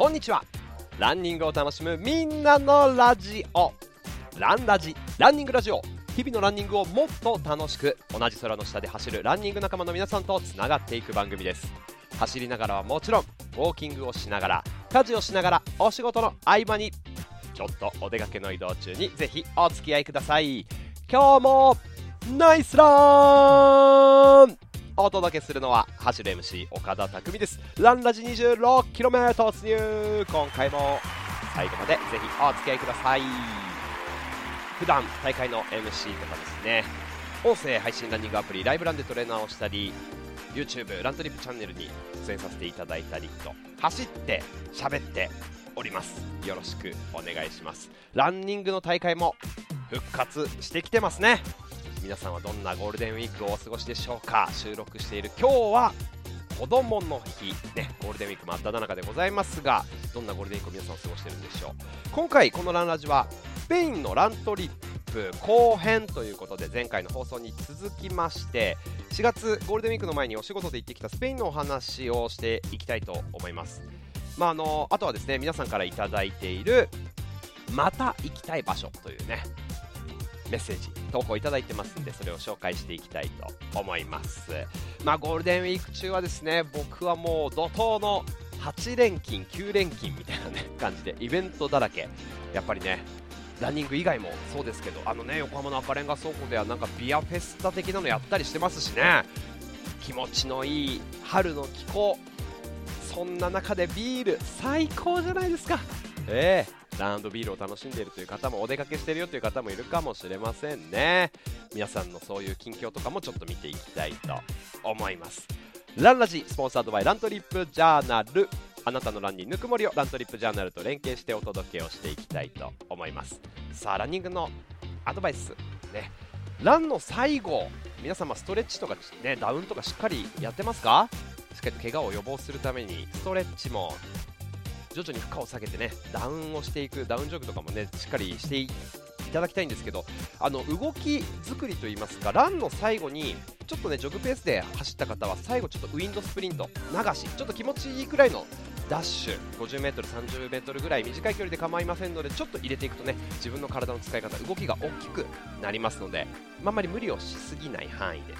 こんにちは。ランニングを楽しむみんなのラジオ。ランラジランニングラジオ。日々のランニングをもっと楽しく同じ空の下で走るランニング仲間の皆さんとつながっていく番組です。走りながらはもちろんウォーキングをしながら家事をしながらお仕事の合間にちょっとお出かけの移動中にぜひお付き合いください。今日もナイスラン!お届けするのは走る MC 岡田匠です。ランラジ 26km 突入今回も最後までぜひお付き合いください。普段大会の MC とかですね。音声配信ランニングアプリライブランでトレーナーをしたり YouTube ラントリップチャンネルに出演させていただいたりと走って喋っております。よろしくお願いします。ランニングの大会も復活してきてますね。皆さんはどんなゴールデンウィークをお過ごしでしょうか？収録している今日は子供の日ね。ゴールデンウィーク真っ只中でございますがどんなゴールデンウィークを皆さん過ごしているんでしょう？今回このランラジはスペインのラントリップ後編ということで前回の放送に続きまして4月ゴールデンウィークの前にお仕事で行ってきたスペインのお話をしていきたいと思います。まああのあとはですね皆さんから頂いているまた行きたい場所というねメッセージ投稿いただいてますんでそれを紹介していきたいと思います。まあゴールデンウィーク中はですね僕はもう怒涛の8連勤9連勤みたいなね感じでイベントだらけ。やっぱりねランニング以外もそうですけどあのね横浜の赤レンガ倉庫ではなんかビアフェスタ的なのやったりしてますしね。気持ちのいい春の気候。そんな中でビール最高じゃないですか。ええ。ランドビールを楽しんでいるという方もお出かけしているよという方もいるかもしれませんね。皆さんのそういう近況とかもちょっと見ていきたいと思います。ランラジスポンサードバイラントリップジャーナル。あなたのランにぬくもりをラントリップジャーナルと連携してお届けをしていきたいと思います。さあランニングのアドバイスね。ランの最後皆様ストレッチとかねダウンとかしっかりやってますか？しっかりと怪我を予防するためにストレッチも徐々に負荷を下げてねダウンをしていくダウンジョグとかもねしっかりしていただきたいんですけどあの動き作りといいますかランの最後にちょっとねジョグペースで走った方は最後ちょっとウィンドスプリント流しちょっと気持ちいいくらいのダッシュ 50m、30m ぐらい短い距離で構いませんのでちょっと入れていくとね自分の体の使い方動きが大きくなりますので、まあ、まり無理をしすぎない範囲で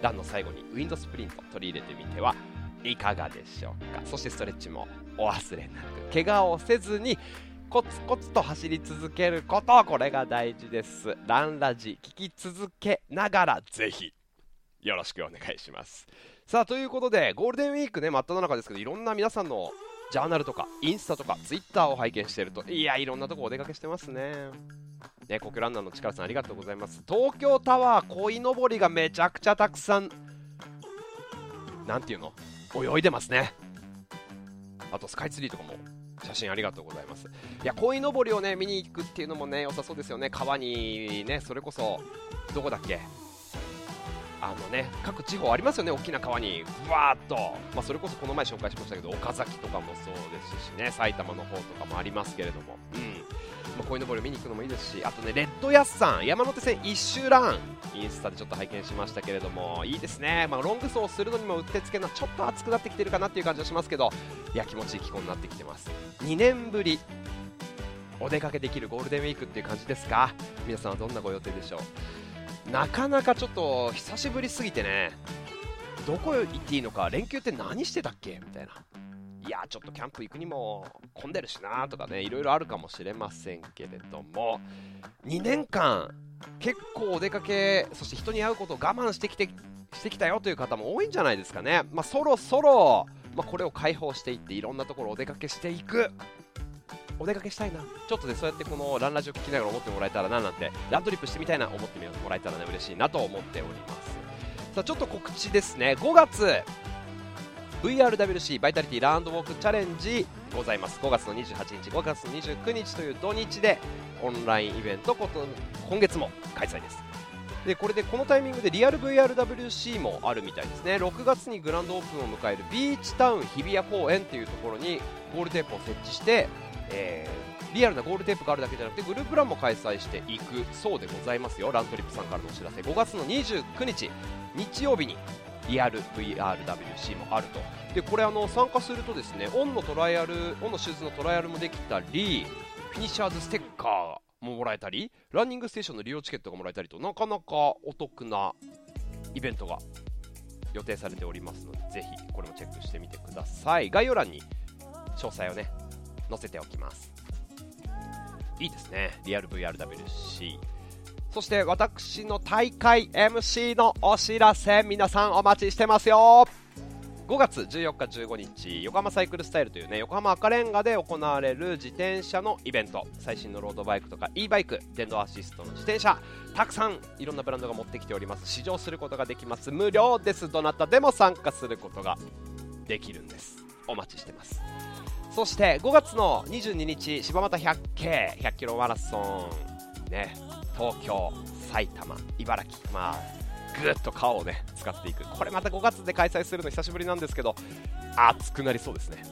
ランの最後にウィンドスプリント取り入れてみてはいかがでしょうか。そしてストレッチもお忘れなく。怪我をせずにコツコツと走り続けることこれが大事です。ランラジ聞き続けながらぜひよろしくお願いします。さあということでゴールデンウィークね真っ只中ですけどいろんな皆さんのジャーナルとかインスタとかツイッターを拝見してるといやいろんなとこお出かけしてますね。ね、国ランナーの力さんありがとうございます。東京タワー鯉のぼりがめちゃくちゃたくさんなんていうの？泳いでますね。あとスカイツリーとかも写真ありがとうございます。いや鯉のぼりをね見に行くっていうのもね良さそうですよね。川にねそれこそどこだっけ？あのね各地方ありますよね大きな川に。わーっと、まあ、それこそこの前紹介しましたけど岡崎とかもそうですしね埼玉の方とかもありますけれども。うん。まあ、鯉のぼりを見に行くのもいいですしあとねレッドヤスさん山手線一周ラン。インスタでちょっと拝見しましたけれどもいいですね、まあ、ロング走するのにもうってつけのちょっと暑くなってきてるかなっていう感じはしますけどいや気持ちいい気候になってきてます。2年ぶりお出かけできるゴールデンウィークっていう感じですか？皆さんはどんなご予定でしょう？なかなかちょっと久しぶりすぎてねどこ行っていいのか連休って何してたっけ？みたいな。やちょっとキャンプ行くにも混んでるしなとかねいろいろあるかもしれませんけれども2年間結構お出かけそして人に会うことを我慢してきてしてきたよという方も多いんじゃないですかね、まあ、そろそろ、まあ、これを解放していっていろんなところお出かけしていく。お出かけしたいな。ちょっとねそうやってこのランラジオ聞きながら思ってもらえたらななんてラントリップしてみたいな思ってもらえたらね嬉しいなと思っております。さあちょっと告知ですね。5月 VRWC バイタリティランドウォークチャレンジございます。5月の28日5月の29日という土日でオンラインイベントこと今月も開催です。でこれでこのタイミングでリアル VRWC もあるみたいですね。6月にグランドオープンを迎えるビーチタウン日比谷公園というところにゴールテープを設置して、えー、リアルなゴールテープがあるだけじゃなくてグループランも開催していくそうでございますよ。ラントリップさんからのお知らせ。5月の29日日曜日にリアル VRWC もあると。でこれあの参加するとですねオンのトライアルオンのシューズのトライアルもできたりフィニッシャーズステッカーももらえたりランニングステーションの利用チケットがもらえたりとなかなかお得なイベントが予定されておりますのでぜひこれもチェックしてみてください。概要欄に詳細をね載せておきます。いいですね。リアル VRWC そして私の大会 MC のお知らせ皆さんお待ちしてますよ。5月14日15日横浜サイクルスタイルというね横浜赤レンガで行われる自転車のイベント。最新のロードバイクとか e バイク電動アシストの自転車。たくさんいろんなブランドが持ってきております。試乗することができます。無料です。どなたでも参加することができるんです。お待ちしてます。そして5月の22日柴又 100K 100キロマラソン。ね東京埼玉茨城まあぐっと顔をね使っていく。これまた5月で開催するの久しぶりなんですけど熱くなりそうですね。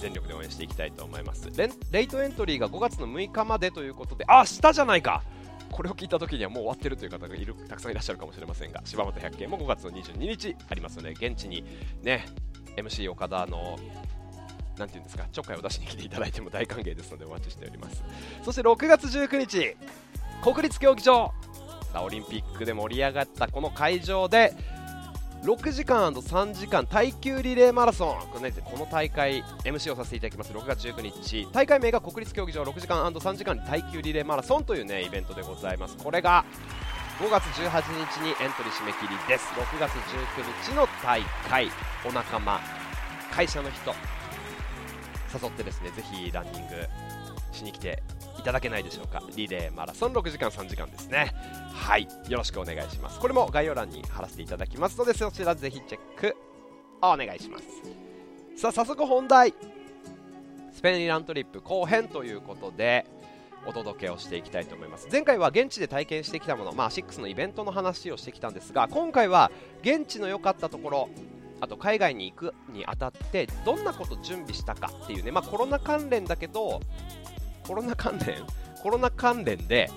全力で応援していきたいと思います。レイトエントリーが5月の6日までということであ明日じゃないか。これを聞いた時にはもう終わってるという方がいるたくさんいらっしゃるかもしれませんが柴又百景も5月の22日ありますので現地にね MC 岡田のなんていうんですかちょっかいを出しに来ていただいても大歓迎ですのでお待ちしております。そして6月19日国立競技場。さあオリンピックで盛り上がったこの会場で6時間 &3 時間耐久リレーマラソン。この,、大会 MC をさせていただきます。6月19日。大会名が国立競技場6時間 &3 時間耐久リレーマラソンというねイベントでございます。これが5月18日にエントリー締め切りです。6月19日の大会。お仲間会社の人誘ってですねぜひランニングしに来ていただけないでしょうか。リレーマラソン6時間3時間ですね。はい。よろしくお願いします。これも概要欄に貼らせていただきますのでそちらぜひチェックお願いします。さあ早速本題。スペインラントリップ後編ということでお届けをしていきたいと思います。前回は現地で体験してきたもの、まあ、6のイベントの話をしてきたんですが今回は現地の良かったところあと海外に行くにあたってどんなこと準備したかっていうね、まあ、コロナ関連だけどコロナ関連コロナ関連で、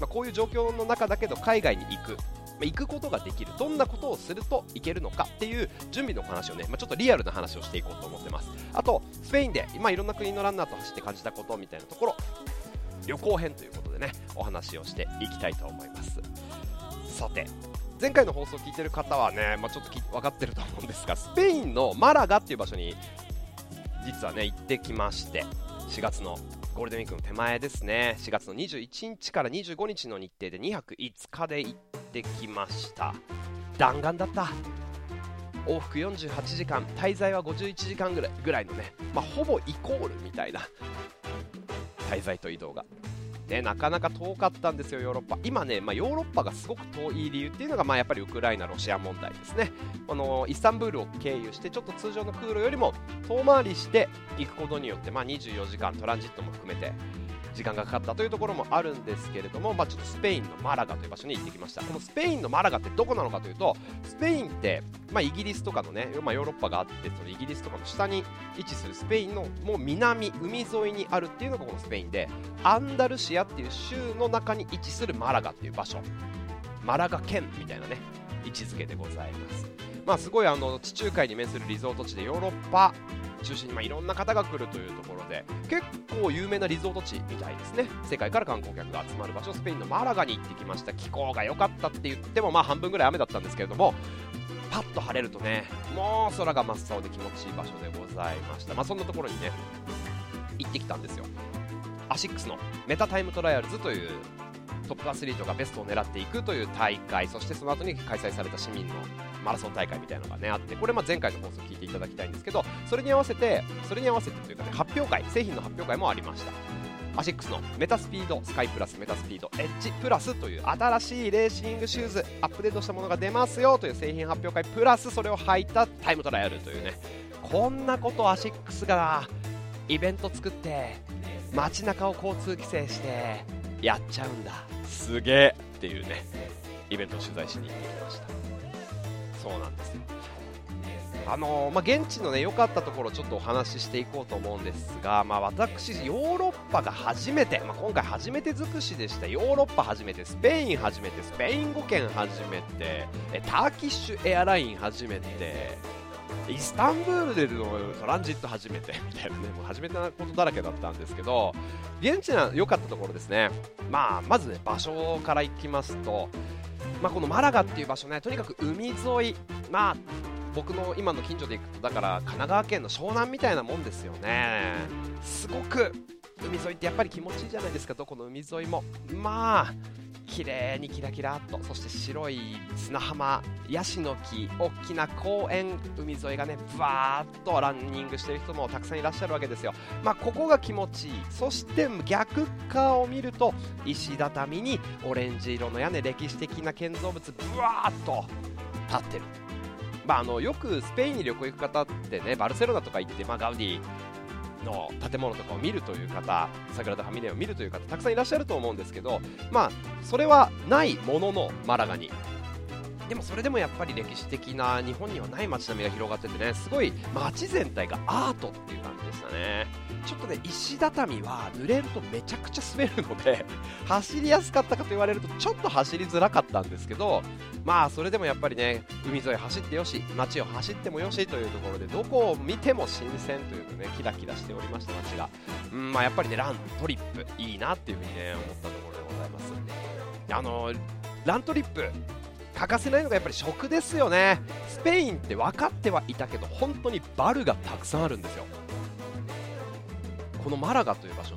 まあ、こういう状況の中だけど海外に行く、まあ、行くことができるどんなことをするといけるのかっていう準備の話をね、まあ、ちょっとリアルな話をしていこうと思ってます。あとスペインで今いろんな国のランナーと走って感じたことみたいなところ旅行編ということでねお話をしていきたいと思います。さて前回の放送を聞いてる方はね、まあ、ちょっと分かってると思うんですがスペインのマラガっていう場所に実はね行ってきまして4月のゴールデンウィークの手前ですね。4月の21日から25日の日程で2泊5日で行ってきました。弾丸だった。往復48時間。滞在は51時間ぐらいぐらいのね、まあ、ほぼイコールみたいな。滞在と移動が。ね、なかなか遠かったんですよ、ヨーロッパ。今ね、まあ、ヨーロッパがすごく遠い理由っていうのが、まあ、やっぱりウクライナ、ロシア問題ですね。このイスタンブールを経由して、ちょっと通常の空路よりも遠回りしていくことによって、まあ、24時間トランジットも含めて時間がかかったというところもあるんですけれども、まあ、ちょっとスペインのマラガという場所に行ってきました。このスペインのマラガってどこなのかというとスペインって、まあ、イギリスとかのね、まあ、ヨーロッパがあってそのイギリスとかの下に位置するスペインのもう南海沿いにあるっていうのがこのスペインでアンダルシアっていう州の中に位置するマラガっていう場所。マラガ県みたいなね位置づけでございます。まあすごいあの地中海に面するリゾート地でヨーロッパ中心に、まあ、いろんな方が来るというところで結構有名なリゾート地みたいですね。世界から観光客が集まる場所スペインのマラガに行ってきました。気候が良かったって言ってもまあ半分ぐらい雨だったんですけれどもパッと晴れるとねもう空が真っ青で気持ちいい場所でございました。まあそんなところにね行ってきたんですよ。アシックスのメタタイムトライアルズというトップアスリートがベストを狙っていくという大会そしてその後に開催された市民のマラソン大会みたいなのがねあってこれま前回の放送聞いていただきたいんですけどそれに合わせてそれに合わせてというかね発表会製品の発表会もありました。アシックスのメタスピードスカイプラスメタスピードエッジプラスという新しいレーシングシューズアップデートしたものが出ますよという製品発表会プラスそれを履いたタイムトライアルというねこんなことアシックスがイベント作って街中を交通規制してやっちゃうんだ。すげえっていうねイベントを取材しに行ってきました。そうなんですよ。あの、まあ、現地のね良かったところちょっとお話ししていこうと思うんですが、まあ、私、ヨーロッパが初めて、まあ、今回初めて尽くしでした。ヨーロッパ初めてスペイン初めてスペイン語圏初めてえターキッシュエアライン初めてイスタンブールでのトランジット初めて みたいなねもう初めてなことだらけだったんですけど現地の良かったところですね、まあ、まずね場所からいきますと、まあ、このマラガっていう場所ねとにかく海沿い、まあ僕の今の近所で行くとだから神奈川県の湘南みたいなもんですよね。すごく海沿いってやっぱり気持ちいいじゃないですかどこの海沿いも。まあ綺麗にキラキラっと。そして白い砂浜ヤシの木大きな公園海沿いがねぶわーっとランニングしてる人もたくさんいらっしゃるわけですよ。まあここが気持ちいい。そして逆側を見ると石畳にオレンジ色の屋根歴史的な建造物ぶわーっと立ってる。まあ、あのよくスペインに旅行行く方ってねバルセロナとか行って、まあ、ガウディの建物とかを見るという方サグラダ・ファミリアを見るという方たくさんいらっしゃると思うんですけど、まあ、それはないもののマラガにでもそれでもやっぱり歴史的な日本にはない街並みが広がっててねすごい街全体がアートっていう感じでしたね。ちょっとね石畳は濡れるとめちゃくちゃ滑るので 走りやすかったかと言われるとちょっと走りづらかったんですけどまあそれでもやっぱりね海沿い走ってよし街を走ってもよしというところでどこを見ても新鮮というかねキラキラしておりました街が。うんまあやっぱりねラントリップいいなっていうふうにね思ったところでございます。あのラントリップ欠かせないのがやっぱり食ですよね。スペインって分かってはいたけど本当にバルがたくさんあるんですよ。このマラガという場所、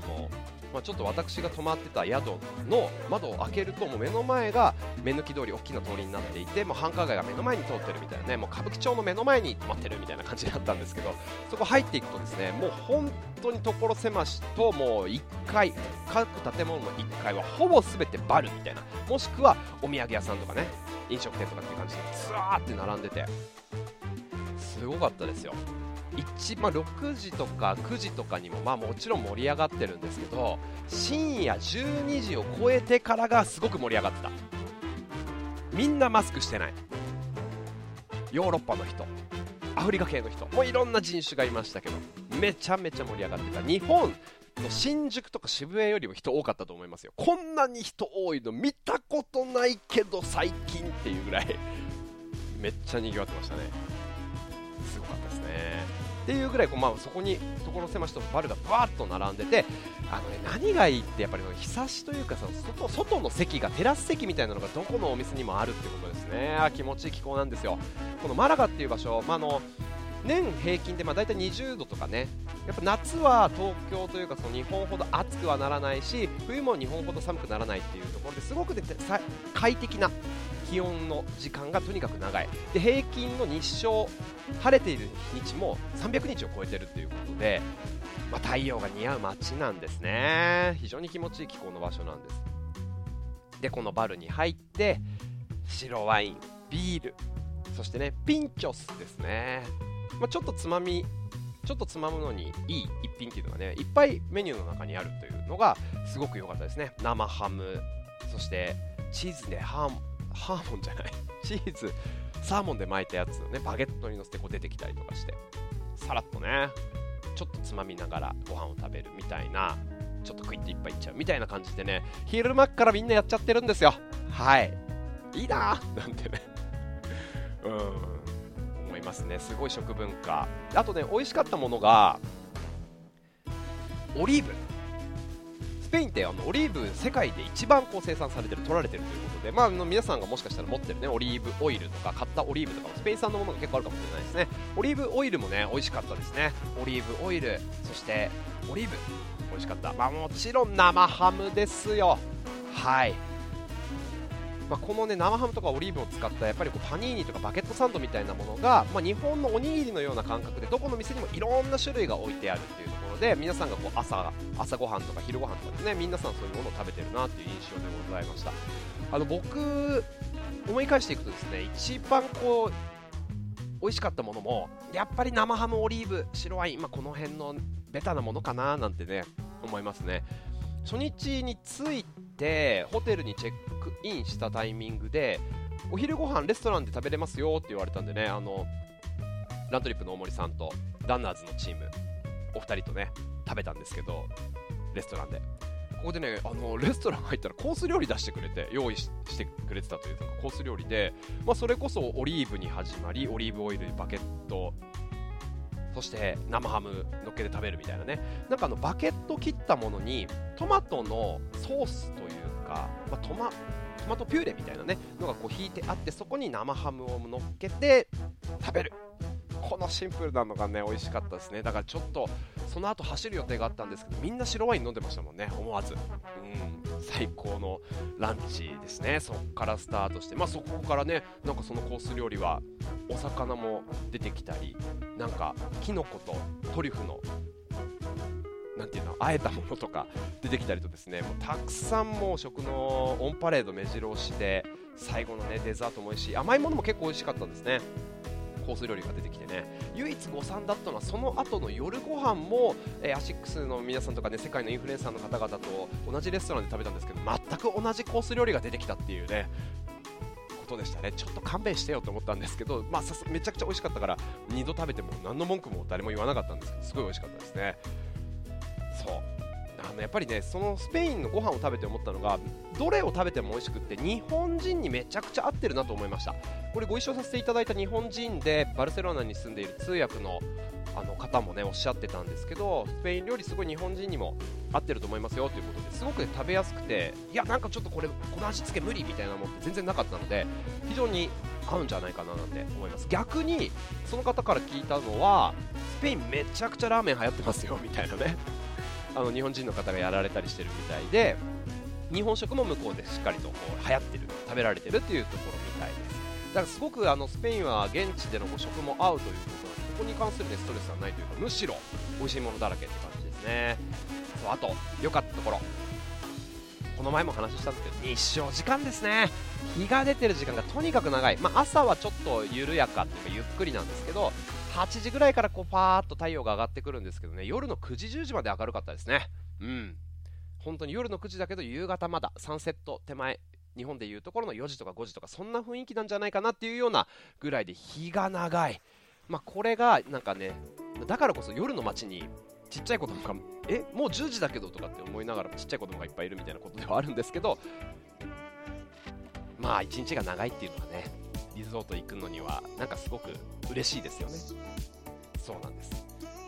まあ、ちょっと私が泊まってた宿の窓を開けるともう目の前が目抜き通り大きな通りになっていてもう繁華街が目の前に通ってるみたいなねもう歌舞伎町の目の前に泊まってるみたいな感じだったんですけどそこ入っていくとですねもう本当に所狭しともう1階各建物の1階はほぼ全てバルみたいなもしくはお土産屋さんとかね飲食店とかっていう感じでずわーって並んでてすごかったですよ。1、まあ、6時とか9時とかにも、まあ、もちろん盛り上がってるんですけど深夜12時を超えてからがすごく盛り上がってた。みんなマスクしてない。ヨーロッパの人アフリカ系の人もういろんな人種がいましたけどめちゃめちゃ盛り上がってた。日本の新宿とか渋谷よりも人多かったと思いますよ。こんなに人多いの見たことないけど最近っていうぐらい。めっちゃ賑わってましたね。すごかった。っていうぐらいこう、まあ、そこに所狭しとバルがバーッと並んでてあの、ね、何がいいってやっぱり日差しというかその外外の席がテラス席みたいなのがどこのお店にもあるってことですね。あ気持ちいい気候なんですよ。このマラガっていう場所、まあ、の年平均でまあ大体20度とかねやっぱ夏は東京というかその日本ほど暑くはならないし冬も日本ほど寒くならないっていうところですごく、ね、快適な気温の時間がとにかく長い。で平均の日照晴れている日も300日を超えているということで、まあ、太陽が似合う街なんですね。非常に気持ちいい気候の場所なんです。でこのバルに入って白ワインビールそしてねピンチョスですね、まあ、ちょっとつまみちょっとつまむのにいい一品っていうのがねいっぱいメニューの中にあるというのがすごく良かったですね。生ハムそしてチーズでハハーモンじゃない。チーズ。サーモンで巻いたやつをねバゲットにのせてこう出てきたりとかして。さらっとね。ちょっとつまみながらご飯を食べるみたいなちょっと食いっていっぱいいっちゃうみたいな感じでね昼間からみんなやっちゃってるんですよ。はい。いいなー。なんてね。うん。思いますね。すごい食文化。あとね美味しかったものがオリーブ。スペインってあのオリーブ世界で一番こう生産されてる取られてるということで、まあ、あの皆さんがもしかしたら持ってるねオリーブオイルとか買ったオリーブとかもスペイン産のものが結構あるかもしれないですね。オリーブオイルもね美味しかったですね。オリーブオイルそしてオリーブ美味しかった。まあもちろん生ハムですよ。はい。まあ、このね生ハムとかオリーブを使ったやっぱりこうパニーニとかバケットサンドみたいなものが、まあ、日本のおにぎりのような感覚でどこの店にもいろんな種類が置いてあるっていうところで皆さんがこう朝朝ごはんとか昼ごはんとかでね皆さんそういうものを食べてるなっていう印象でございました。あの僕思い返していくとですね一番こう美味しかったものもやっぱり生ハムオリーブ白ワイン、まあ、この辺のベタなものかななんてね思いますね。初日に着いてホテルにチェックインしたタイミングでお昼ご飯レストランで食べれますよって言われたんでねあのラントリップの大森さんとランナーズのチームお二人とね食べたんですけどレストランで。ここでねあのレストラン入ったらコース料理出してくれて用意してくれてたというのがコース料理で、まあ、それこそオリーブに始まりオリーブオイルにバケットそして生ハムのっけて食べるみたいなね。なんかあのバケット切ったものにトマトのソースというか、まあ、トマトマトピューレみたいなねのがこう引いてあってそこに生ハムを乗っけて食べる。このシンプルなのがね美味しかったですね。だからちょっとその後走る予定があったんですけどみんな白ワイン飲んでましたもんね。思わず、うん、最高のランチですね。そこからスタートして。まあそこからねなんかそのコース料理はお魚も出てきたりなんかキノコとトリュフのなんていうのあえたものとか出てきたりとですね。もうたくさんもう食のオンパレード目白押しで最後のねデザートも美味しい。甘いものも結構美味しかったんですね。コース料理が出てきてね。唯一誤算だったのはその後の夜ご飯も、えー、アシックスの皆さんとかね世界のインフルエンサーの方々と同じレストランで食べたんですけど全く同じコース料理が出てきたっていうねことでしたね。ちょっと勘弁してよと思ったんですけど、まあ、めちゃくちゃ美味しかったから2度食べても何の文句も誰も言わなかったんですけどすごい美味しかったですね。そう。あのやっぱりねそのスペインのご飯を食べて思ったのがどれを食べても美味しくって日本人にめちゃくちゃ合ってるなと思いました。これご一緒させていただいた日本人でバルセロナに住んでいる通訳のあの方もねおっしゃってたんですけどスペイン料理すごい日本人にも合ってると思いますよということですごく、ね、食べやすくていやなんかちょっとこれこの味付け無理みたいなものって全然なかったので非常に合うんじゃないかななんて思います。逆にその方から聞いたのはスペインめちゃくちゃラーメン流行ってますよみたいなね。あの日本人の方がやられたりしてるみたいで日本食も向こうでしっかりとこう流行ってる食べられてるっていうところみたいで。すだからすごくあのスペインは現地での食も合うということなのでここに関する、ね、ストレスはないというかむしろ美味しいものだらけって感じですね。そうあと良かったところこの前も話したんですけど日照時間ですね。日が出てる時間がとにかく長い、まあ、朝はちょっと緩やかっていうかゆっくりなんですけど8時ぐらいからこうパーッと太陽が上がってくるんですけどね夜の9時10時まで明るかったですね。うん。本当に夜の9時だけど夕方まだサンセット手前日本でいうところの4時とか5時とかそんな雰囲気なんじゃないかなっていうようなぐらいで日が長い。まあ、これがなんかねだからこそ夜の街にちっちゃい子供がえもう10時だけどとかって思いながらちっちゃい子供がいっぱいいるみたいなことではあるんですけどまあ一日が長いっていうのはねリゾート行くのにはなんかすごく嬉しいですよね。そうなんです。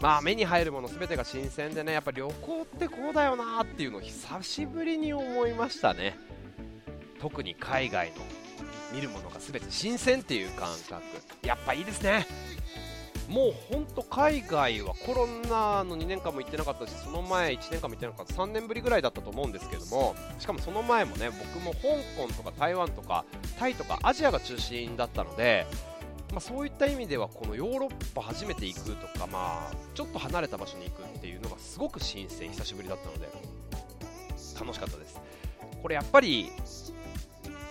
まあ目に入るもの全てが新鮮でねやっぱ旅行ってこうだよなっていうのを久しぶりに思いましたね。特に海外の見るものが全て新鮮っていう感覚やっぱいいですね。もう本当海外はコロナの2年間も行ってなかったしその前1年間も行ってなかった3年ぶりぐらいだったと思うんですけどもしかもその前もね僕も香港とか台湾とかタイとかアジアが中心だったのでまあ、そういった意味ではこのヨーロッパ初めて行くとか、まあ、ちょっと離れた場所に行くっていうのがすごく新鮮久しぶりだったので楽しかったです。これやっぱり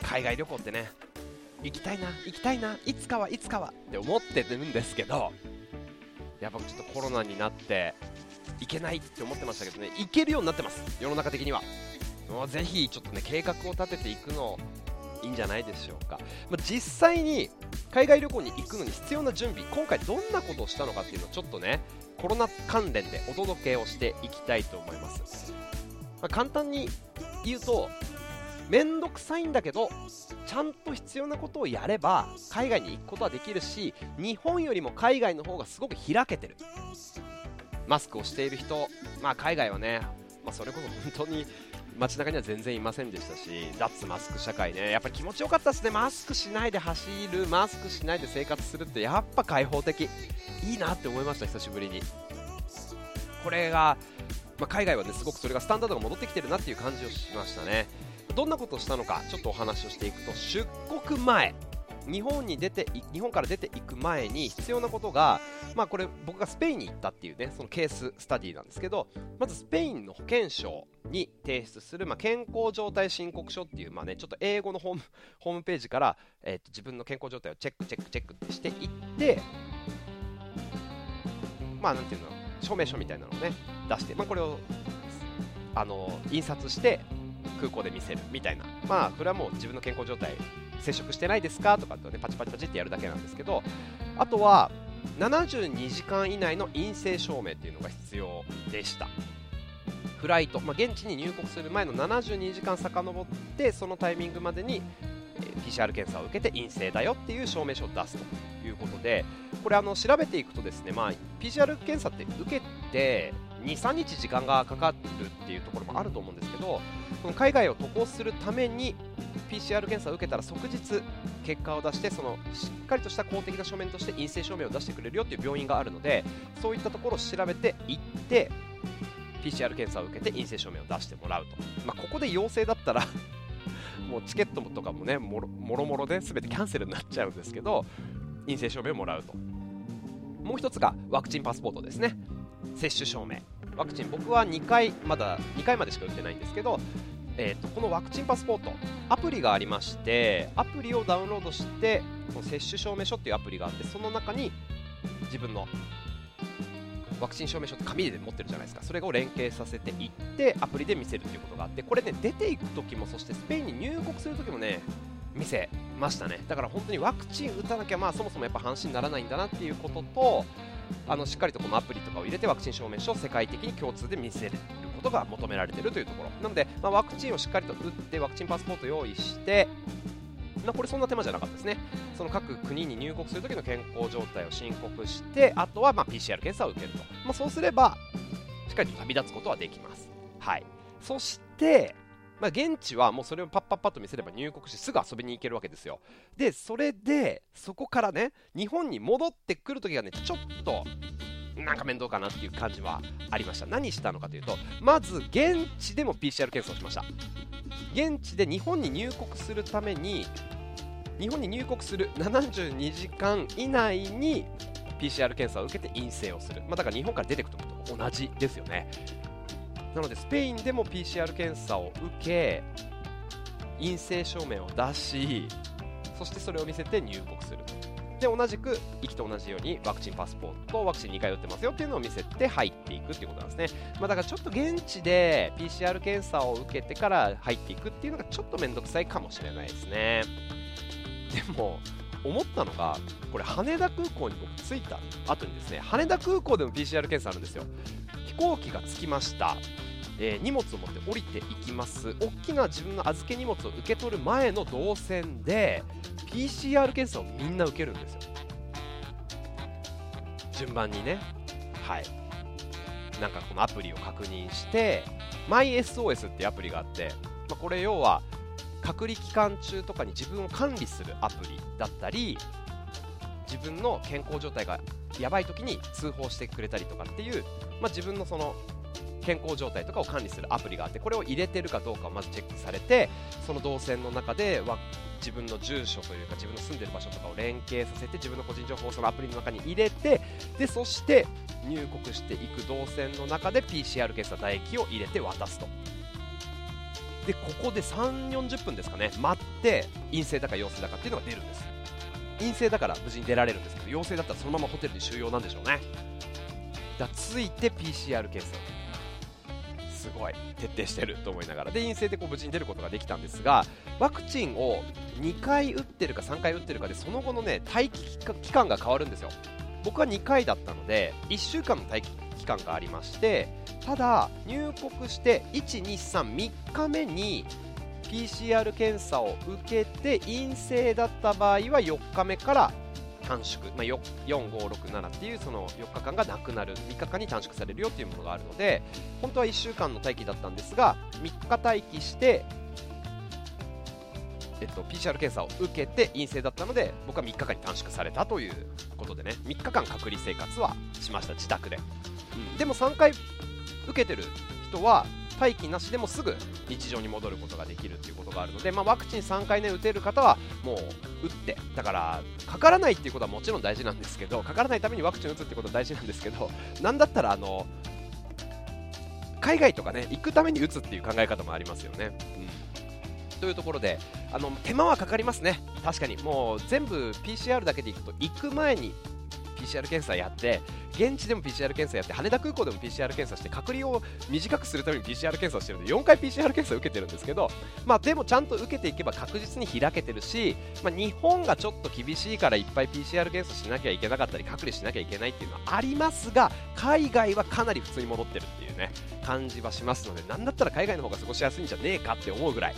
海外旅行ってね行きたいな行きたいないつかはいつかはって思ってるんですけどやっぱちょっとコロナになって行けないって思ってましたけどね行けるようになってます世の中的には。ぜひちょっとね計画を立てていくのいいんじゃないでしょうか、まあ、実際に海外旅行に行くのに必要な準備今回どんなことをしたのかっていうのをちょっとねコロナ関連でお届けをしていきたいと思います、まあ、簡単に言うとめんどくさいんだけどちゃんと必要なことをやれば海外に行くことはできるし日本よりも海外の方がすごく開けてる。マスクをしている人、まあ、海外はね、まあ、それこそ本当に街中には全然いませんでしたし脱マスク社会ねやっぱり気持ちよかったですね。マスクしないで走るマスクしないで生活するってやっぱ開放的。いいなって思いました久しぶりに。これが、まあ、海外はねすごくそれがスタンダードが戻ってきてるなっていう感じをしましたね。どんなことをしたのかちょっとお話をしていくと出国前日本に出て日本から出ていく前に必要なことが、まあ、これ僕がスペインに行ったっていうねそのケーススタディなんですけどまずスペインの保険証に提出する、まあ、健康状態申告書っていう、まあね、ちょっと英語のホーム ホームページから、えーと、自分の健康状態をチェックチェックチェックってしていってまあなんていうの証明書みたいなのをね出して、まあ、これをあの印刷して空港で見せるみたいな。まあそれはもう自分の健康状態接触してないですかとかってねパチパチパチってやるだけなんですけどあとは72時間以内の陰性証明っていうのが必要でした。フライト、まあ、現地に入国する前の72時間遡ってそのタイミングまでに、PCR 検査を受けて陰性だよっていう証明書を出すと。いうことでこれあの調べていくとですね、まあ、PCR 検査って受けて23日時間がかかるっていうところもあると思うんですけど海外を渡航するために PCR 検査を受けたら即日結果を出してそのしっかりとした公的な書面として陰性証明を出してくれるよっていう病院があるのでそういったところを調べて行って PCR 検査を受けて陰性証明を出してもらうと、まあ、ここで陽性だったらもうチケットとかもねもろもろもろで全てキャンセルになっちゃうんですけど陰性証明をもらうと。もう一つがワクチンパスポートですね接種証明。ワクチン僕は2回まだ2回までしか打ってないんですけどえー、とこのワクチンパスポートアプリがありましてアプリをダウンロードしてこの接種証明書っていうアプリがあってその中に自分のワクチン証明書って紙で持ってるじゃないですか。それを連携させていってアプリで見せるっていうことがあってこれね出ていく時もそしてスペインに入国する時もね見せましたね。だから本当にワクチン打たなきゃまあそもそもやっぱ話にならないんだなっていうこととあのしっかりとこのアプリとかを入れてワクチン証明書を世界的に共通で見せることが求められているというところなので、まあ、ワクチンをしっかりと打ってワクチンパスポート用意してまあ、これそんな手間じゃなかったですね。その各国に入国するときの健康状態を申告して、あとはま PCR 検査を受けると。まあ、そうすれば、しっかりと旅立つことはできます。はい。そして、まあ、現地はもうそれをパッパッパッと見せれば入国してすぐ遊びに行けるわけですよ。で、それで、そこからね、日本に戻ってくるときがね、ちょっと、なんか面倒かなっていう感じはありました。何したのかというと、まず現地でも PCR 検査をしました。現地で日本に入国するために日本に入国する72時間以内に PCR 検査を受けて陰性をする、まあ、だから日本から出てくるとと同じですよねなのでスペインでも PCR 検査を受け陰性証明を出しそしてそれを見せて入国するで同じく行きと同じようにワクチンパスポートワクチン2回打ってますよっていうのを見せて入っていくっていうことなんですね、まあ、だからちょっと現地で PCR 検査を受けてから入っていくっていうのがちょっと面倒くさいかもしれないですね。でも思ったのがこれ羽田空港に僕着いた後にですね羽田空港でも PCR 検査あるんですよ。行機が着きました。えー荷物を持って降りていきます。大きな自分の預け荷物を受け取る前の動線で PCR 検査をみんな受けるんですよ。順番にね。はい。なんかこのアプリを確認して MySOS っていうアプリがあって、まあ、これ要は隔離期間中とかに自分を管理するアプリだったり自分の健康状態がやばい時に通報してくれたりとかっていう、まあ、自分のその健康状態とかを管理するアプリがあってこれを入れてるかどうかをまずチェックされてその動線の中では自分の住所というか自分の住んでる場所とかを連携させて自分の個人情報をそのアプリの中に入れてでそして入国していく動線の中で PCR 検査唾液を入れて渡すと。でここで3 4 0分ですかね待って陰性だか陽性だかっていうのが出るんです。陰性だから無事に出られるんですけど陽性だったらそのままホテルに収容なんでしょうね。だついて PCR 検査。すごい。徹底してると思いながら。で陰性でこう無事に出ることができたんですがワクチンを2回打ってるか3回打ってるかでその後のね待機期間が変わるんですよ。僕は2回だったので1週間の待機期間がありましてただ入国して1233日目に PCR 検査を受けて陰性だった場合は4日目から短縮、まあ、4 5 6 7っていうその4日間がなくなる3日間に短縮されるよっていうものがあるので本当は1週間の待機だったんですが3日待機して、えっと、PCR 検査を受けて陰性だったので僕は3日間に短縮されたということでね3日間隔離生活はしました自宅で、うん、でも3回受けてる人は待機なしでもすぐ日常に戻ることができるっていうことがあるので、まあ、ワクチン3回ね打てる方はもう打ってだからかからないっていうことはもちろん大事なんですけどかからないためにワクチン打つってことは大事なんですけどなんだったらあの海外とかね行くために打つっていう考え方もありますよね。うん、というところであの手間はかかりますね、確かに。もう全部 PCR だけでいくと行く前に PCR 検査やって現地でも PCR 検査やって羽田空港でも PCR 検査して隔離を短くするために PCR 検査をしてるので4回 PCR 検査を受けてるんですけど、まあ、でもちゃんと受けていけば確実に開けてるし、まあ、日本がちょっと厳しいからいっぱい PCR 検査しなきゃいけなかったり隔離しなきゃいけないっていうのはありますが海外はかなり普通に戻ってるっていうね感じはしますのでなんだったら海外の方が過ごしやすいんじゃねえかって思うぐらい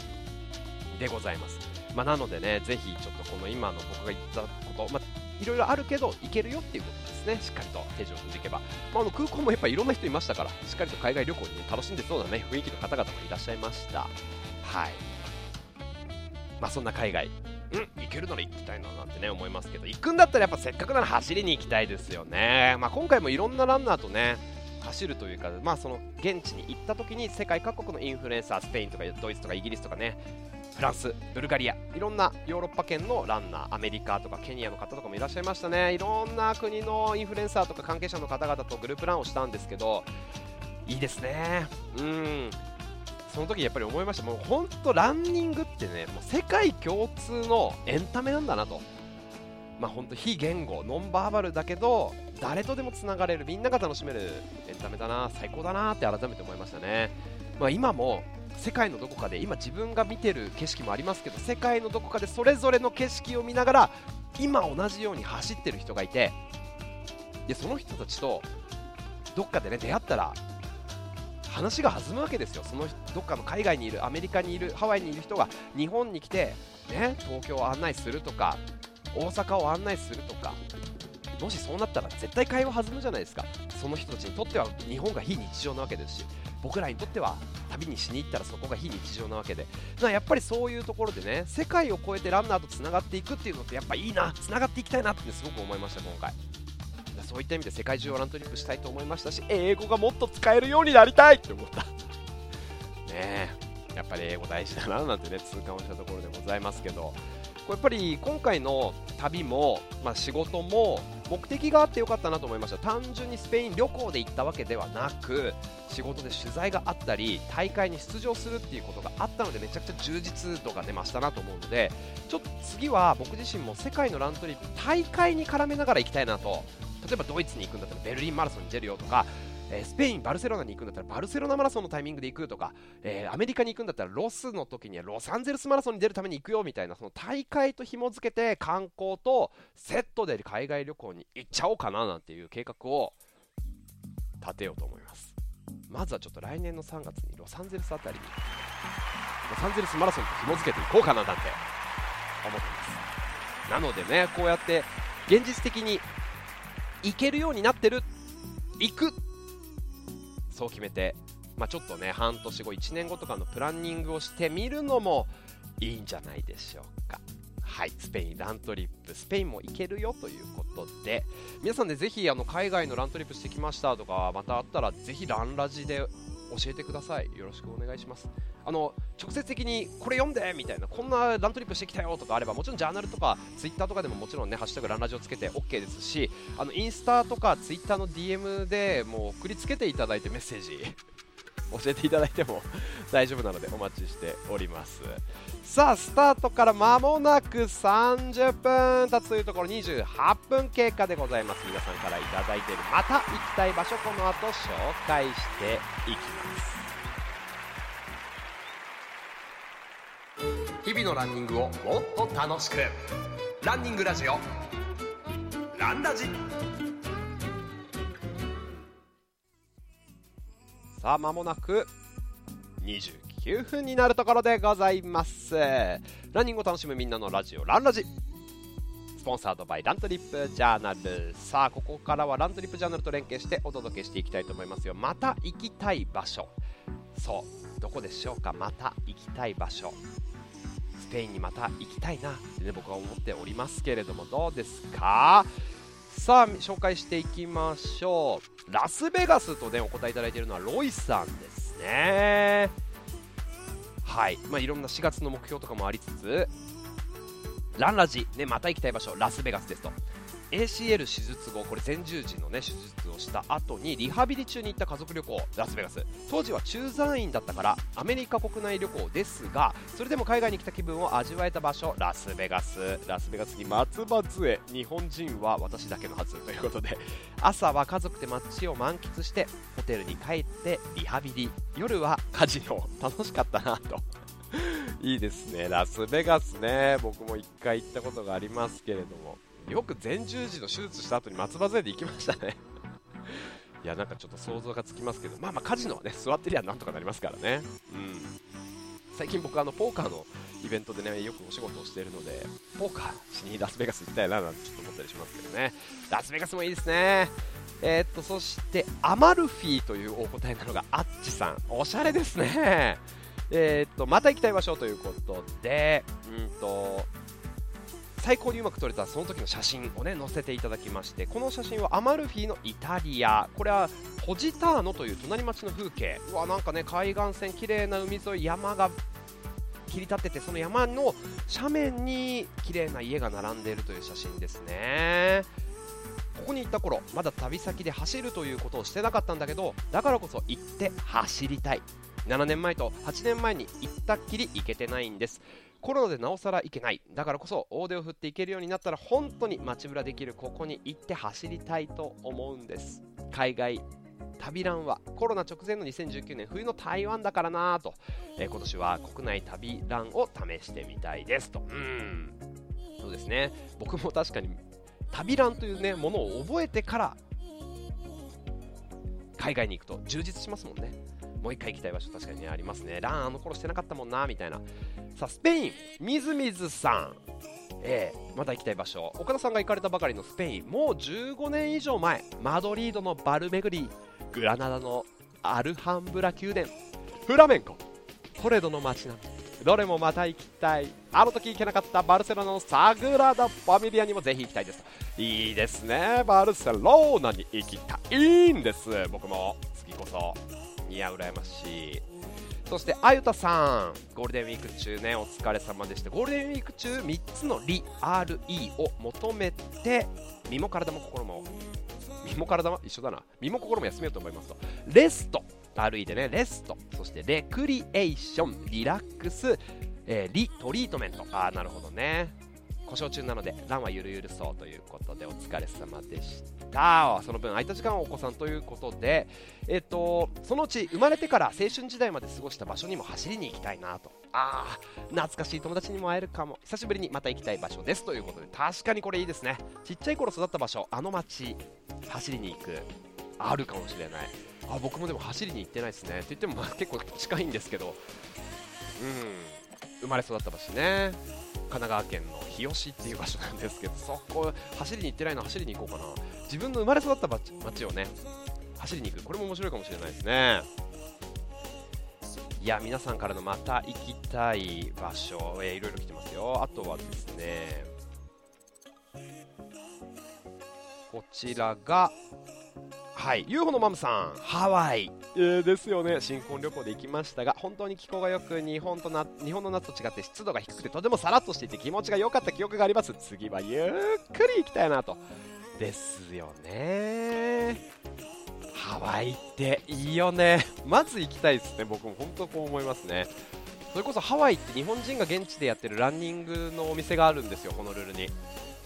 でございます。まあ、なのでね、ぜひちょっとこの今の僕が言ったこと、まあ、いろいろあるけど、行けるよっていうことですね、しっかりと手順を踏んでいけば、まあ、あの空港もやっぱいろんな人いましたから、しっかりと海外旅行に、ね、楽しんでそうな、ね、雰囲気の方々もいらっしゃいました。はい。まあ、そんな海外、うん、行けるなら行きたいななんてね思いますけど、行くんだったらやっぱせっかくなら走りに行きたいですよね。まあ、今回もいろんなランナーとね、走るというか、まあ、その現地に行った時に世界各国のインフルエンサースペインとかドイツとかイギリスとかねフランス、ブルガリア、いろんなヨーロッパ圏のランナー、アメリカとかケニアの方とかもいらっしゃいましたね、いろんな国のインフルエンサーとか関係者の方々とグループランをしたんですけど、いいですね、うん、その時やっぱり思いました、もう本当、ランニングってね、もう世界共通のエンタメなんだなと、まあ本当、非言語、ノンバーバルだけど、誰とでもつながれる、みんなが楽しめるエンタメだな、最高だなって改めて思いましたね。まあ、今も世界のどこかで今自分が見てる景色もありますけど世界のどこかでそれぞれの景色を見ながら今同じように走ってる人がいてでその人たちとどっかでね出会ったら話が弾むわけですよ。そのどっかの海外にいるアメリカにいるハワイにいる人が日本に来て、ね、東京を案内するとか大阪を案内するとかもしそうなったら絶対会話弾むじゃないですか。その人たちにとっては日本が非日常なわけですし僕らにとっては旅にしに行ったらそこが非日常なわけで。やっぱりそういうところでね世界を越えてランナーとつながっていくっていうのってやっぱいいなつながっていきたいなってすごく思いました今回。そういった意味で世界中をラントリップしたいと思いましたし英語がもっと使えるようになりたいって思った。ねえやっぱり英語大事だななんてね痛感をしたところでございますけど。これやっぱり今回の旅も、まあ、仕事も目的があってよかったなと思いました。単純にスペイン旅行で行ったわけではなく仕事で取材があったり大会に出場するっていうことがあったのでめちゃくちゃ充実度が出ましたなと思うのでちょっと次は僕自身も世界のラントリップ大会に絡めながら行きたいなと。例えばドイツに行くんだったらベルリンマラソンに出るよとかえ、スペイン、バルセロナに行くんだったらバルセロナマラソンのタイミングで行くとか、え、アメリカに行くんだったらロスの時にはロサンゼルスマラソンに出るために行くよみたいなその大会と紐付けて観光とセットで海外旅行に行っちゃおうかななんていう計画を立てようと思います。まずはちょっと来年の3月にロサンゼルスあたりにロサンゼルスマラソンと紐付けていこうかななんて思ってます。なのでねこうやって現実的に行けるようになってる行くそう決めて、まあ、ちょっとね半年後1年後とかのプランニングをしてみるのもいいんじゃないでしょうか。はいスペインラントリップスペインも行けるよということで皆さんでぜひあの海外のラントリップしてきましたとかまたあったらぜひランラジで教えてください。よろしくお願いします。あの直接的にこれ読んでみたいなこんなラントリップしてきたよとかあればもちろんジャーナルとかツイッターとかでももちろんねハッシュタグランラジをつけて OK ですしあのインスタとかツイッターの DM でもう送りつけていただいてメッセージ教えていただいても大丈夫なのでお待ちしております。さあスタートから間もなく30分経つというところ28分経過でございます。皆さんからいいているまた行きたい場所この後紹介していき日々のランニングをもっと楽しく。ランニングラジオ。ランラジ。さあ間もなく29分になるところでございます。ランニングを楽しむみんなのラジオランラジ。Sponsored by ラントリップジャーナル。さあここからはラントリップジャーナルと連携してお届けしていきたいと思いますよ。また行きたい場所。そうどこでしょうか。また行きたい場所。スペインにまた行きたいなってね僕は思っておりますけれどもどうですか？さあ紹介していきましょう。ラスベガスとねお答えいただいているのはロイさんですね。はい。まあいろんな4月の目標とかもありつつランラジねまた行きたい場所ラスベガスですと。ACL 手術後これ前十字のね手術をした後にリハビリ中に行った家族旅行ラスベガス。当時は駐在員だったからアメリカ国内旅行ですがそれでも海外に来た気分を味わえた場所ラスベガス。ラスベガスに松葉杖。日本人は私だけのはずということで朝は家族で街を満喫してホテルに帰ってリハビリ。夜はカジノ。楽しかったなと。いいですね。ラスベガスね。僕も1回行ったことがありますけれども。よく前十字の手術した後に松葉杖で行きましたね。いやなんかちょっと想像がつきますけど。まあまあカジノはね座ってりゃなんとかなりますからね。うん。最近僕あのポーカーのイベントでねよくお仕事をしているのでポーカーしにラスベガス行きたいななんてちょっと思ったりしますけどね。ラスベガスもいいですね。えー、っとそしてアマルフィというお答えなのがアッチさん。おしゃれですね。えー、っとまた行きたい場所ということでうんと最高にうまく撮れたその時の写真をね載せていただきましてこの写真はアマルフィのイタリア。これはポジターノという隣町の風景。うわなんかね海岸線綺麗な海沿い山が切り立っててその山の斜面に綺麗な家が並んでいるという写真ですね。ここに行った頃まだ旅先で走るということをしてなかったんだけどだからこそ行って走りたい。7年前と8年前に行ったっきり行けてないんです。コロナでなおさら行けない。だからこそ大手を振っていけるようになったら本当に街ぶらできるここに行って走りたいと思うんです。海外旅ランはコロナ直前の2019年冬の台湾だからなと、えー、今年は国内旅ランを試してみたいですと。うん。そうですね。僕も確かに旅ランというねものを覚えてから海外に行くと充実しますもんね。もう一回行きたい場所確かに、ね、ありますね。ランあの頃してなかったもんなみたいな。さあスペイン。みずみずさん。えー、また行きたい場所。岡田さんが行かれたばかりのスペイン。もう15年以上前。マドリードのバル巡りグラナダのアルハンブラ宮殿。フラメンコ。トレドの街並み。どれもまた行きたい。あの時行けなかったバルセロナのサグラダ・ファミリアにもぜひ行きたいです。いいですね。バルセロナに行きたいんです。僕も。次こそ。いや羨ましい。そしてあゆたさん。ゴールデンウィーク中ねお疲れ様でした。ゴールデンウィーク中3つのリ RE を求めて身も体も心も身も体は一緒だな。身も心も休めようと思いますと。レスト RE でねレストそしてレクリエーションリラックス、えー、リトリートメント。ああなるほどね。故障中なのでランはゆるゆるそうということでお疲れ様でした。その分空いた時間はお子さんということでえっ、とそのうち生まれてから青春時代まで過ごした場所にも走りに行きたいなと。ああ懐かしい友達にも会えるかも。久しぶりにまた行きたい場所ですということで。確かにこれいいですね。ちっちゃい頃育った場所あの街走りに行くあるかもしれない。あ僕もでも走りに行ってないですね。って言ってもまあ結構近いんですけど。うん。生まれ育った場所ね。神奈川県の日吉っていう場所なんですけどそこ走りに行ってないの走りに行こうかな。自分の生まれ育った街をね走りに行く。これも面白いかもしれないですね。いや皆さんからのまた行きたい場所、えー、いろいろ来てますよ。あとはですねこちらがはい。UFO のマムさん。ハワイ、えー、ですよね。新婚旅行で行きましたが本当に気候がよく日本とな日本の夏と違って湿度が低くてとてもさらっとしていて気持ちが良かった記憶があります。次はゆっくり行きたいなと。ですよね。ハワイっていいよね。まず行きたいですね。僕も本当こう思いますねそれこそハワイって日本人が現地でやってるランニングのお店があるんですよホノルルに。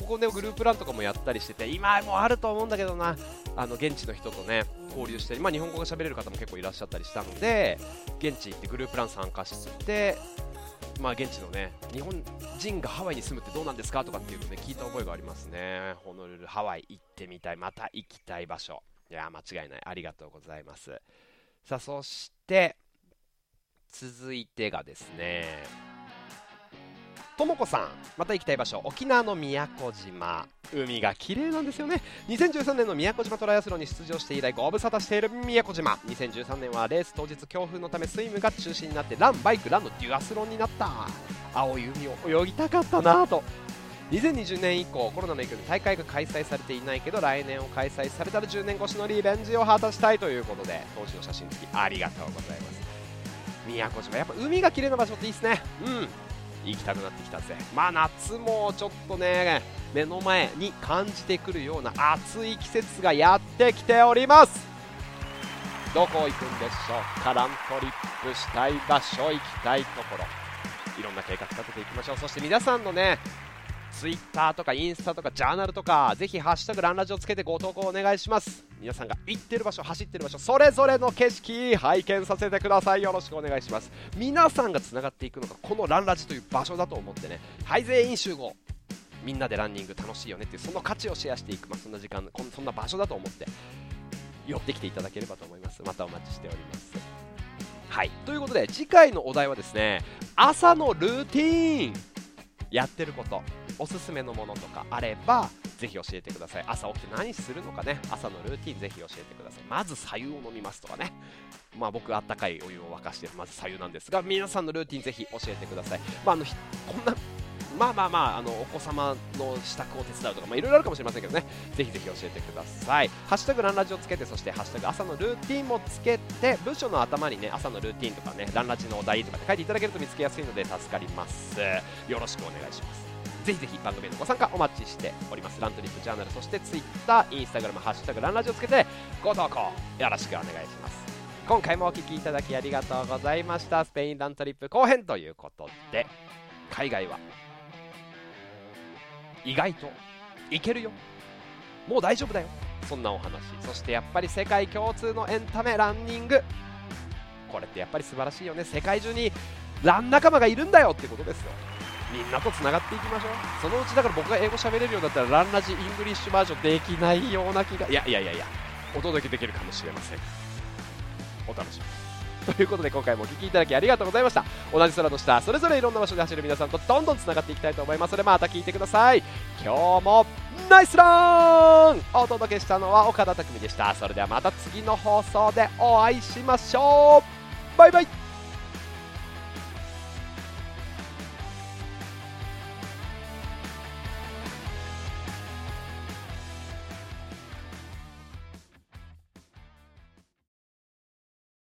ここでグループランとかもやったりしてて今もあると思うんだけどなあの現地の人とね交流して、まあ、日本語が喋れる方も結構いらっしゃったりしたので現地行ってグループラン参加してまあ現地のね日本人がハワイに住むってどうなんですかとかっていうのね聞いた覚えがありますね。ホノルルハワイ行ってみたいまた行きたい場所。いや間違いない。ありがとうございます。さあそして続いてがですねともこさんまた行きたい場所沖縄の宮古島。海が綺麗なんですよね。2013年の宮古島トライアスロンに出場して以来ご無沙汰している宮古島。2013年はレース当日強風のためスイムが中止になってランバイクランのデュアスロンになった。青い海を泳ぎたかったなと。2020年以降コロナの影響で大会が開催されていないけど来年を開催されたら10年越しのリベンジを果たしたいということで当時の写真付きありがとうございます。宮古島。やっぱ海が綺麗な場所っていいですね。うん。行きたくなってきたぜ。まあ夏もちょっとね目の前に感じてくるような暑い季節がやってきております。どこ行くんでしょう。かラントリップしたい場所行きたいところ。いろんな計画立てていきましょう。そして皆さんのねツイッターとかインスタとかジャーナルとかぜひハッシュタグランラジをつけてご投稿お願いします。皆さんが行ってる場所走ってる場所それぞれの景色拝見させてください。よろしくお願いします。皆さんがつながっていくのがこのランラジという場所だと思ってね。はい全員集合。みんなでランニング楽しいよねっていうその価値をシェアしていく、まあ、そんな時間そんな場所だと思って寄ってきていただければと思います。またお待ちしております。はい。ということで次回のお題はですね朝のルーティーン。やってること。おすすめのものとかあればぜひ教えてください。朝起きて何するのかね。朝のルーティンぜひ教えてください。まず左右を飲みますとかね。まあ僕あったかいお湯を沸かしてまず左右なんですが皆さんのルーティンぜひ教えてください。まああのこんなまあまあまああのお子様の支度を手伝うとかまあいろいろあるかもしれませんけどね。ぜひぜひ教えてください。ハッシュタグランラジをつけてそしてハッシュタグ朝のルーティンもつけて文章の頭にね朝のルーティンとかねランラジのお題とか書いていただけると見つけやすいので助かります。よろしくお願いします。ぜひぜひ番組へのご参加お待ちしております。ラントリップジャーナルそしてツイッターインスタグラムハッシュタグランラジをつけてご投稿よろしくお願いします。今回もお聴きいただきありがとうございました。スペインラントリップ後編ということで海外は意外といけるよ。もう大丈夫だよ。そんなお話。そしてやっぱり世界共通のエンタメランニング。これってやっぱり素晴らしいよね。世界中にラン仲間がいるんだよってことですよ。みんなとつながっていきましょう。そのうちだから僕が英語喋れるようになったらランラジイングリッシュバージョンできないような気がいやいやいやいやお届けできるかもしれません。お楽しみということで今回もお聴きいただきありがとうございました。同じ空の下それぞれいろんな場所で走る皆さんとどんどんつながっていきたいと思います。のでまた聞いてください。今日もナイスランお届けしたのは岡田匠でしたそれではまた次の放送でお会いしましょうバイバイ